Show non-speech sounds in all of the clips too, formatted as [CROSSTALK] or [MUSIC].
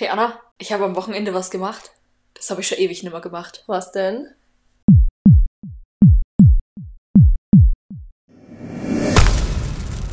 Hey Anna, ich habe am Wochenende was gemacht. Das habe ich schon ewig nicht mehr gemacht. Was denn?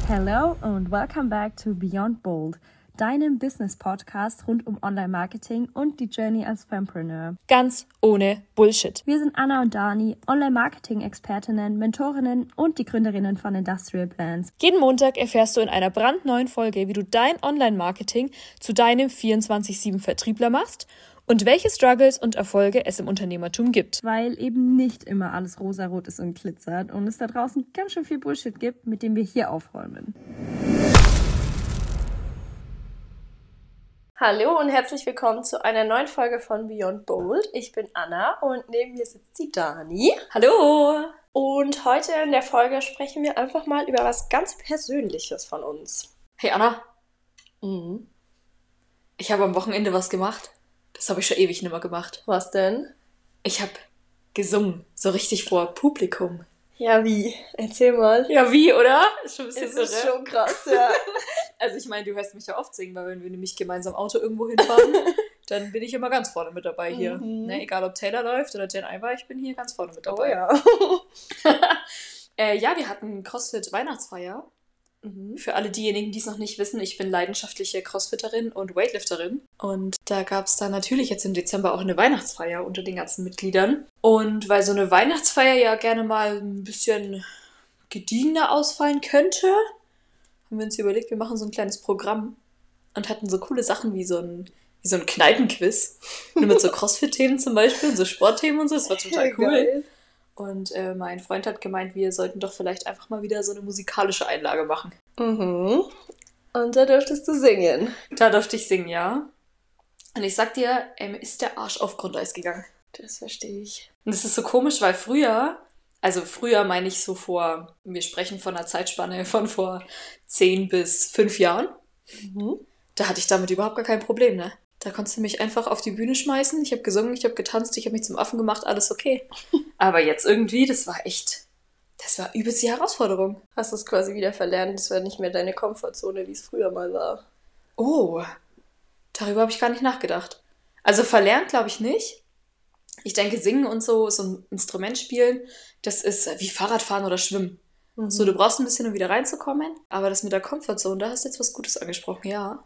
Hello and welcome back to Beyond Bold, deinem Business-Podcast rund um Online-Marketing und die Journey als Fempreneur. Ganz ohne Bullshit. Wir sind Anna und Dani, Online-Marketing-Expertinnen, Mentorinnen und die Gründerinnen von Industrial Plans. Jeden Montag erfährst du in einer brandneuen Folge, wie du dein Online-Marketing zu deinem 24-7-Vertriebler machst und welche Struggles und Erfolge es im Unternehmertum gibt. Weil eben nicht immer alles rosarot ist und glitzert und es da draußen ganz schön viel Bullshit gibt, mit dem wir hier aufräumen. Hallo und herzlich willkommen zu einer neuen Folge von Beyond Bold. Ich bin Anna und neben mir sitzt die Dani. Hallo! Und heute in der Folge sprechen wir einfach mal über was ganz Persönliches von uns. Hey Anna, Mhm. ich habe am Wochenende was gemacht. Das habe ich schon ewig nicht mehr gemacht. Was denn? Ich habe gesungen, so richtig vor Publikum. Ja, wie? Erzähl mal. Ja, wie, oder? Ist schon ein Es ist schon krass, ja. [LAUGHS] Also ich meine, du hörst mich ja oft singen, weil wenn wir nämlich gemeinsam Auto irgendwo hinfahren, [LAUGHS] dann bin ich immer ganz vorne mit dabei hier. Mhm. Ne, egal ob Taylor läuft oder Jen Iver, ich bin hier ganz vorne mit oh dabei. ja. [LAUGHS] Äh, ja, wir hatten CrossFit Weihnachtsfeier. Mhm. Für alle diejenigen, die es noch nicht wissen, ich bin leidenschaftliche Crossfitterin und Weightlifterin. Und da gab es dann natürlich jetzt im Dezember auch eine Weihnachtsfeier unter den ganzen Mitgliedern. Und weil so eine Weihnachtsfeier ja gerne mal ein bisschen gediegener ausfallen könnte, haben wir uns überlegt, wir machen so ein kleines Programm und hatten so coole Sachen wie so ein, wie so ein Kneipenquiz. Nur [LAUGHS] mit so Crossfit-Themen zum Beispiel und so Sportthemen und so. Das war total cool. Geil. Und äh, mein Freund hat gemeint, wir sollten doch vielleicht einfach mal wieder so eine musikalische Einlage machen. Mhm. Und da durftest du singen. Da durfte ich singen, ja. Und ich sag dir, ähm, ist der Arsch auf Grundeis gegangen. Das verstehe ich. Und das ist so komisch, weil früher, also früher meine ich so vor, wir sprechen von einer Zeitspanne von vor 10 bis 5 Jahren, Mhm. da hatte ich damit überhaupt gar kein Problem, ne? Da konntest du mich einfach auf die Bühne schmeißen. Ich habe gesungen, ich habe getanzt, ich habe mich zum Affen gemacht, alles okay. [LAUGHS] Aber jetzt irgendwie, das war echt, das war übelst die Herausforderung. Hast du es quasi wieder verlernt, das wäre nicht mehr deine Komfortzone, wie es früher mal war. Oh, darüber habe ich gar nicht nachgedacht. Also verlernt glaube ich nicht. Ich denke, singen und so, so ein Instrument spielen, das ist wie Fahrradfahren oder Schwimmen. Mhm. So, du brauchst ein bisschen, um wieder reinzukommen. Aber das mit der Comfortzone, da hast du jetzt was Gutes angesprochen, ja.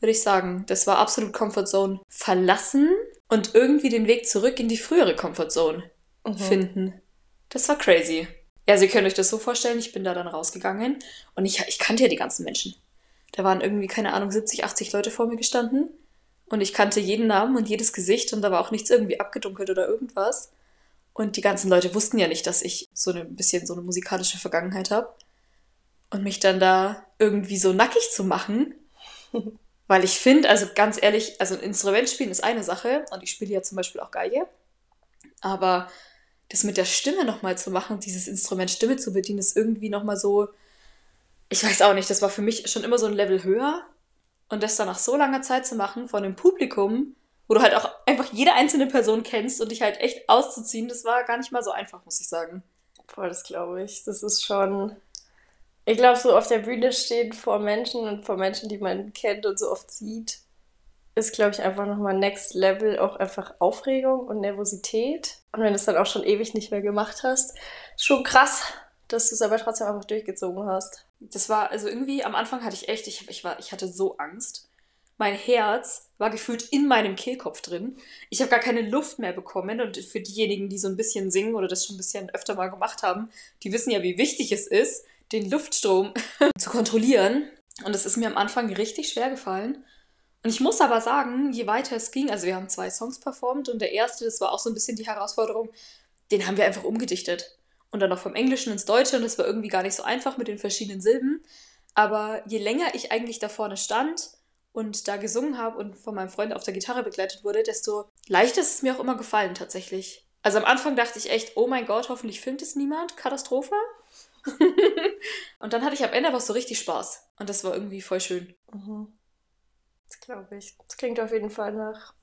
Würde ich sagen. Das war absolut Comfortzone verlassen und irgendwie den Weg zurück in die frühere Comfortzone Mhm. finden. Das war crazy. Ja, also ihr könnt euch das so vorstellen, ich bin da dann rausgegangen und ich, ich kannte ja die ganzen Menschen. Da waren irgendwie, keine Ahnung, 70, 80 Leute vor mir gestanden und ich kannte jeden Namen und jedes Gesicht und da war auch nichts irgendwie abgedunkelt oder irgendwas. Und die ganzen Leute wussten ja nicht, dass ich so ein bisschen so eine musikalische Vergangenheit habe. Und mich dann da irgendwie so nackig zu machen, [LAUGHS] weil ich finde, also ganz ehrlich, also ein Instrument spielen ist eine Sache und ich spiele ja zum Beispiel auch Geige. Aber das mit der Stimme nochmal zu machen, dieses Instrument Stimme zu bedienen, ist irgendwie nochmal so, ich weiß auch nicht, das war für mich schon immer so ein Level höher. Und das dann nach so langer Zeit zu machen, von einem Publikum, wo du halt auch einfach jede einzelne Person kennst und dich halt echt auszuziehen, das war gar nicht mal so einfach, muss ich sagen. Boah, das glaube ich. Das ist schon. Ich glaube, so auf der Bühne stehen vor Menschen und vor Menschen, die man kennt und so oft sieht, ist, glaube ich, einfach nochmal Next Level auch einfach Aufregung und Nervosität. Und wenn du es dann auch schon ewig nicht mehr gemacht hast, schon krass, dass du es aber trotzdem einfach durchgezogen hast. Das war, also irgendwie am Anfang hatte ich echt, ich, ich, war, ich hatte so Angst. Mein Herz war gefühlt in meinem Kehlkopf drin. Ich habe gar keine Luft mehr bekommen. Und für diejenigen, die so ein bisschen singen oder das schon ein bisschen öfter mal gemacht haben, die wissen ja, wie wichtig es ist, den Luftstrom [LAUGHS] zu kontrollieren. Und es ist mir am Anfang richtig schwer gefallen. Und ich muss aber sagen, je weiter es ging, also wir haben zwei Songs performt und der erste, das war auch so ein bisschen die Herausforderung, den haben wir einfach umgedichtet. Und dann noch vom Englischen ins Deutsche und das war irgendwie gar nicht so einfach mit den verschiedenen Silben. Aber je länger ich eigentlich da vorne stand und da gesungen habe und von meinem Freund auf der Gitarre begleitet wurde, desto leichter ist es mir auch immer gefallen tatsächlich. Also am Anfang dachte ich echt, oh mein Gott, hoffentlich filmt es niemand, Katastrophe. [LAUGHS] und dann hatte ich am Ende aber so richtig Spaß. Und das war irgendwie voll schön. Mhm. Das glaube ich. Das klingt auf jeden Fall nach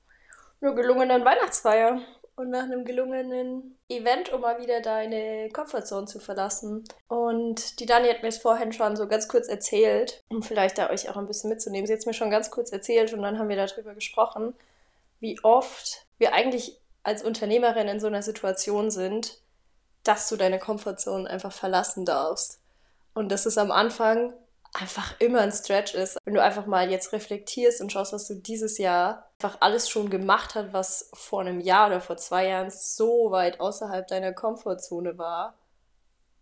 einer gelungenen Weihnachtsfeier. Und nach einem gelungenen Event, um mal wieder deine Comfortzone zu verlassen. Und die Dani hat mir es vorhin schon so ganz kurz erzählt, um vielleicht da euch auch ein bisschen mitzunehmen. Sie hat es mir schon ganz kurz erzählt und dann haben wir darüber gesprochen, wie oft wir eigentlich als Unternehmerin in so einer Situation sind, dass du deine Comfortzone einfach verlassen darfst. Und das ist am Anfang einfach immer ein Stretch ist. Wenn du einfach mal jetzt reflektierst und schaust, was du dieses Jahr einfach alles schon gemacht hast, was vor einem Jahr oder vor zwei Jahren so weit außerhalb deiner Komfortzone war.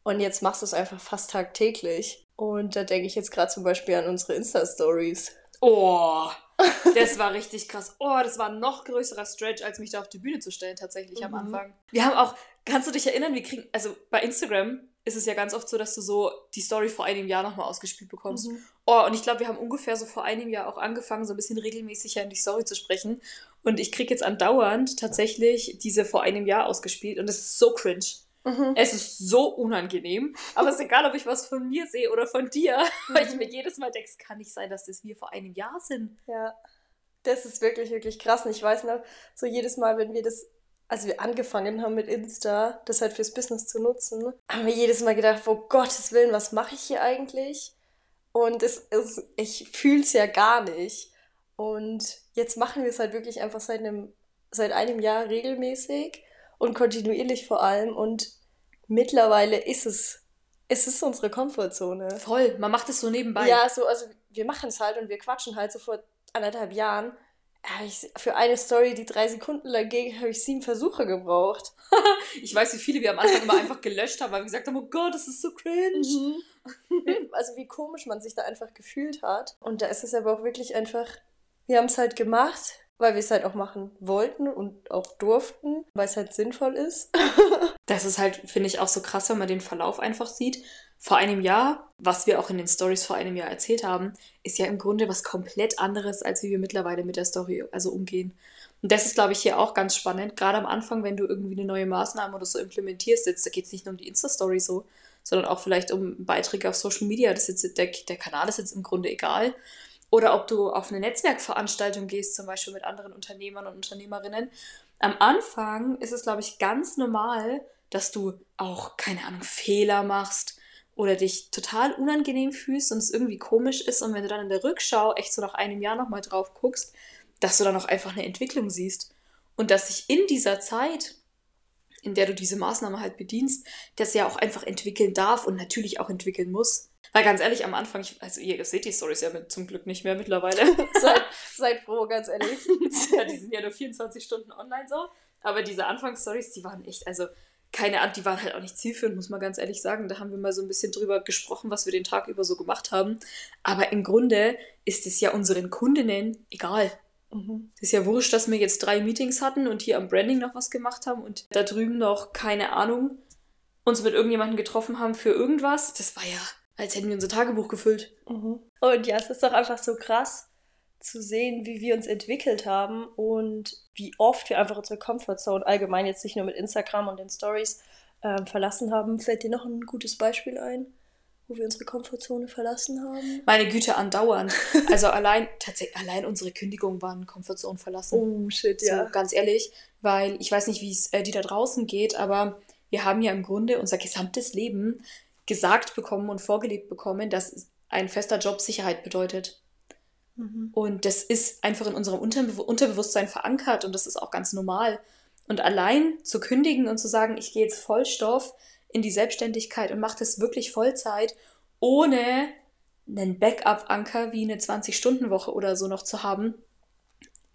Und jetzt machst du es einfach fast tagtäglich. Und da denke ich jetzt gerade zum Beispiel an unsere Insta-Stories. Oh, [LAUGHS] das war richtig krass. Oh, das war ein noch größerer Stretch, als mich da auf die Bühne zu stellen, tatsächlich am Mhm. Anfang. Wir haben auch, kannst du dich erinnern, wir kriegen, also bei Instagram ist es ja ganz oft so, dass du so die Story vor einem Jahr nochmal ausgespielt bekommst. Mhm. Oh, und ich glaube, wir haben ungefähr so vor einem Jahr auch angefangen, so ein bisschen regelmäßiger in die Story zu sprechen. Und ich kriege jetzt andauernd tatsächlich diese vor einem Jahr ausgespielt und es ist so cringe. Mhm. Es ist so unangenehm. Aber es ist egal, ob ich was von mir sehe oder von dir, [LAUGHS] weil ich mir jedes Mal denke, es kann nicht sein, dass das wir vor einem Jahr sind. Ja, das ist wirklich, wirklich krass. Und ich weiß noch, so jedes Mal, wenn wir das, als wir angefangen haben mit Insta, das halt fürs Business zu nutzen, haben wir jedes Mal gedacht, oh Gottes Willen, was mache ich hier eigentlich? Und es ist, ich fühle es ja gar nicht. Und jetzt machen wir es halt wirklich einfach seit einem, seit einem Jahr regelmäßig und kontinuierlich vor allem. Und mittlerweile ist es, es ist unsere Komfortzone. Voll, man macht es so nebenbei. Ja, so, also wir machen es halt und wir quatschen halt so vor anderthalb Jahren. Ich für eine Story, die drei Sekunden lang ging, habe ich sieben Versuche gebraucht. [LAUGHS] Ich weiß, wie viele wir am Anfang immer einfach gelöscht haben, weil wir gesagt haben, oh Gott, das ist so cringe. Wie- [LAUGHS] also wie komisch man sich da einfach gefühlt hat. Und da ist es aber auch wirklich einfach, wir haben es halt gemacht, weil wir es halt auch machen wollten und auch durften, weil es halt sinnvoll ist. [LAUGHS] Das ist halt, finde ich, auch so krass, wenn man den Verlauf einfach sieht. Vor einem Jahr, was wir auch in den Stories vor einem Jahr erzählt haben, ist ja im Grunde was komplett anderes, als wie wir mittlerweile mit der Story also umgehen. Und das ist, glaube ich, hier auch ganz spannend. Gerade am Anfang, wenn du irgendwie eine neue Maßnahme oder so implementierst, jetzt, da geht es nicht nur um die Insta-Story so, sondern auch vielleicht um Beiträge auf Social Media. Das ist jetzt, der, der Kanal ist jetzt im Grunde egal. Oder ob du auf eine Netzwerkveranstaltung gehst, zum Beispiel mit anderen Unternehmern und Unternehmerinnen. Am Anfang ist es, glaube ich, ganz normal, dass du auch, keine Ahnung, Fehler machst oder dich total unangenehm fühlst und es irgendwie komisch ist. Und wenn du dann in der Rückschau echt so nach einem Jahr nochmal drauf guckst, dass du dann auch einfach eine Entwicklung siehst. Und dass sich in dieser Zeit, in der du diese Maßnahme halt bedienst, das ja auch einfach entwickeln darf und natürlich auch entwickeln muss. Weil ganz ehrlich, am Anfang, ich, also ihr seht die Stories ja mit, zum Glück nicht mehr mittlerweile. [LAUGHS] seid, seid froh, ganz ehrlich. [LAUGHS] ja, die sind ja nur 24 Stunden online so. Aber diese Anfangsstories, die waren echt, also keine Ahnung, die waren halt auch nicht zielführend, muss man ganz ehrlich sagen. Da haben wir mal so ein bisschen drüber gesprochen, was wir den Tag über so gemacht haben. Aber im Grunde ist es ja unseren Kundinnen egal. Mhm. Es ist ja wurscht, dass wir jetzt drei Meetings hatten und hier am Branding noch was gemacht haben und da drüben noch, keine Ahnung, uns mit irgendjemandem getroffen haben für irgendwas. Das war ja, als hätten wir unser Tagebuch gefüllt. Mhm. Und ja, es ist doch einfach so krass zu sehen, wie wir uns entwickelt haben und wie oft wir einfach unsere Comfortzone allgemein jetzt nicht nur mit Instagram und den Stories ähm, verlassen haben. Fällt dir noch ein gutes Beispiel ein, wo wir unsere Komfortzone verlassen haben? Meine Güte, andauernd. Also allein, tatsächlich, allein unsere Kündigungen waren Komfortzone verlassen. Oh, shit, So, ganz ehrlich, weil ich weiß nicht, wie es äh, dir da draußen geht, aber wir haben ja im Grunde unser gesamtes Leben gesagt bekommen und vorgelebt bekommen, dass ein fester Job Sicherheit bedeutet. Mhm. Und das ist einfach in unserem Unterbe Unterbewusstsein verankert und das ist auch ganz normal. Und allein zu kündigen und zu sagen, ich gehe jetzt Vollstoff in die Selbstständigkeit und mache das wirklich Vollzeit, ohne einen Backup-Anker wie eine 20-Stunden-Woche oder so noch zu haben,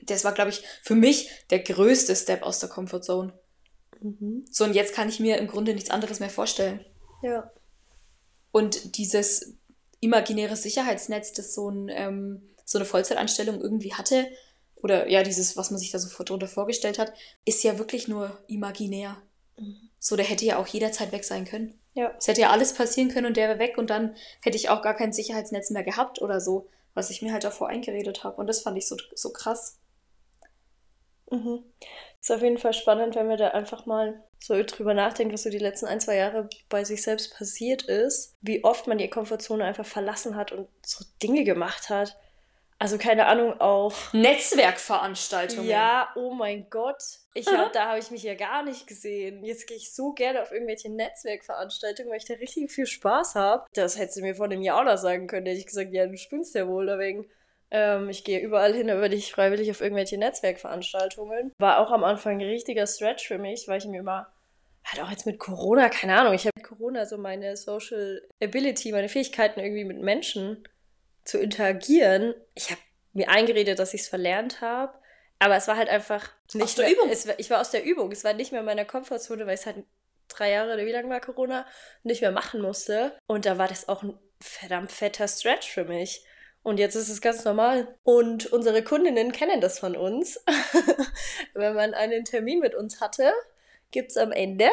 das war, glaube ich, für mich der größte Step aus der Comfortzone. Mhm. So, und jetzt kann ich mir im Grunde nichts anderes mehr vorstellen. Ja. Und dieses imaginäre Sicherheitsnetz, das so, ein, ähm, so eine Vollzeitanstellung irgendwie hatte, oder ja, dieses, was man sich da so drunter vorgestellt hat, ist ja wirklich nur imaginär. Mhm. So, der hätte ja auch jederzeit weg sein können. Ja. Es hätte ja alles passieren können und der wäre weg und dann hätte ich auch gar kein Sicherheitsnetz mehr gehabt oder so, was ich mir halt davor eingeredet habe. Und das fand ich so, so krass. Mhm. Ist auf jeden Fall spannend, wenn man da einfach mal so drüber nachdenkt, was so die letzten ein, zwei Jahre bei sich selbst passiert ist, wie oft man die Komfortzone einfach verlassen hat und so Dinge gemacht hat. Also keine Ahnung, auch. Netzwerkveranstaltungen. Ja, oh mein Gott. Ich hab, da habe ich mich ja gar nicht gesehen. Jetzt gehe ich so gerne auf irgendwelche Netzwerkveranstaltungen, weil ich da richtig viel Spaß habe. Das hättest du mir vor einem Jahr oder sagen können. Da hätte ich gesagt, ja, du spinnst ja wohl deswegen. Ähm, ich gehe überall hin, aber nicht freiwillig auf irgendwelche Netzwerkveranstaltungen. War auch am Anfang ein richtiger Stretch für mich, weil ich mir immer halt auch jetzt mit Corona, keine Ahnung, ich habe mit Corona so meine Social Ability, meine Fähigkeiten irgendwie mit Menschen zu interagieren. Ich habe mir eingeredet, dass ich es verlernt habe, aber es war halt einfach nicht Aus der mehr, Übung. Es, ich war aus der Übung. Es war nicht mehr in meiner Komfortzone, weil ich es halt drei Jahre oder wie lange war Corona nicht mehr machen musste. Und da war das auch ein verdammt fetter Stretch für mich. Und jetzt ist es ganz normal. Und unsere Kundinnen kennen das von uns. [LAUGHS] Wenn man einen Termin mit uns hatte, gibt es am Ende.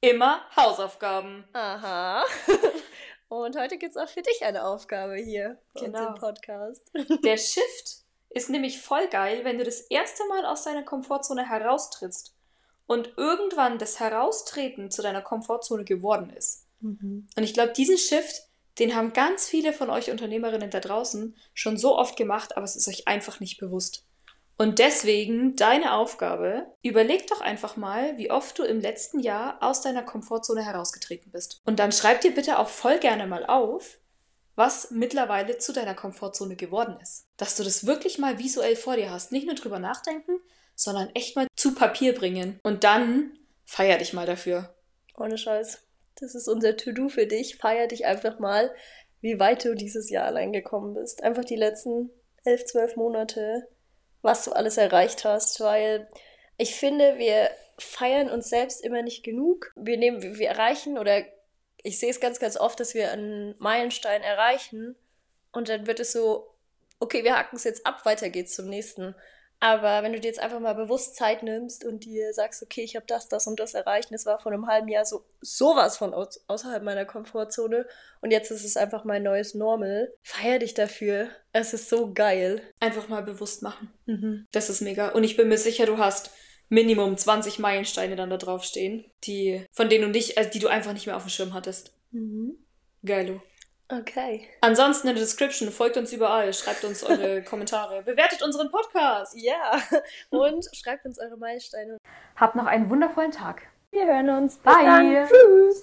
Immer Hausaufgaben. Aha. [LAUGHS] Und heute gibt es auch für dich eine Aufgabe hier Genau. im Podcast. [LAUGHS] Der Shift ist nämlich voll geil, wenn du das erste Mal aus deiner Komfortzone heraustrittst und irgendwann das Heraustreten zu deiner Komfortzone geworden ist. Und ich glaube, diesen Shift, den haben ganz viele von euch Unternehmerinnen da draußen schon so oft gemacht, aber es ist euch einfach nicht bewusst. Und deswegen deine Aufgabe, überleg doch einfach mal, wie oft du im letzten Jahr aus deiner Komfortzone herausgetreten bist. Und dann schreib dir bitte auch voll gerne mal auf, was mittlerweile zu deiner Komfortzone geworden ist. Dass du das wirklich mal visuell vor dir hast. Nicht nur drüber nachdenken, sondern echt mal zu Papier bringen. Und dann feier dich mal dafür. Ohne Scheiß. Das ist unser To-Do für dich. Feier dich einfach mal, wie weit du dieses Jahr allein gekommen bist. Einfach die letzten elf, zwölf Monate, was du alles erreicht hast, weil ich finde, wir feiern uns selbst immer nicht genug. Wir nehmen, wir erreichen oder ich sehe es ganz, ganz oft, dass wir einen Meilenstein erreichen und dann wird es so, okay, wir hacken es jetzt ab, weiter geht's zum nächsten. Aber wenn du dir jetzt einfach mal bewusst Zeit nimmst und dir sagst, okay, ich habe das, das und das erreicht, und es war vor einem halben Jahr so sowas von aus, außerhalb meiner Komfortzone und jetzt ist es einfach mein neues Normal, feier dich dafür. Es ist so geil. Einfach mal bewusst machen. Mhm. Das ist mega. Und ich bin mir sicher, du hast Minimum 20 Meilensteine dann da drauf stehen, die, von denen du nicht, also die du einfach nicht mehr auf dem Schirm hattest. Mhm. Geilo. Okay. Ansonsten in der Description, folgt uns überall, schreibt uns eure [LAUGHS] Kommentare, bewertet unseren Podcast. Ja. Und schreibt uns eure Meilensteine. Habt noch einen wundervollen Tag. Wir hören uns. Bye. Tschüss.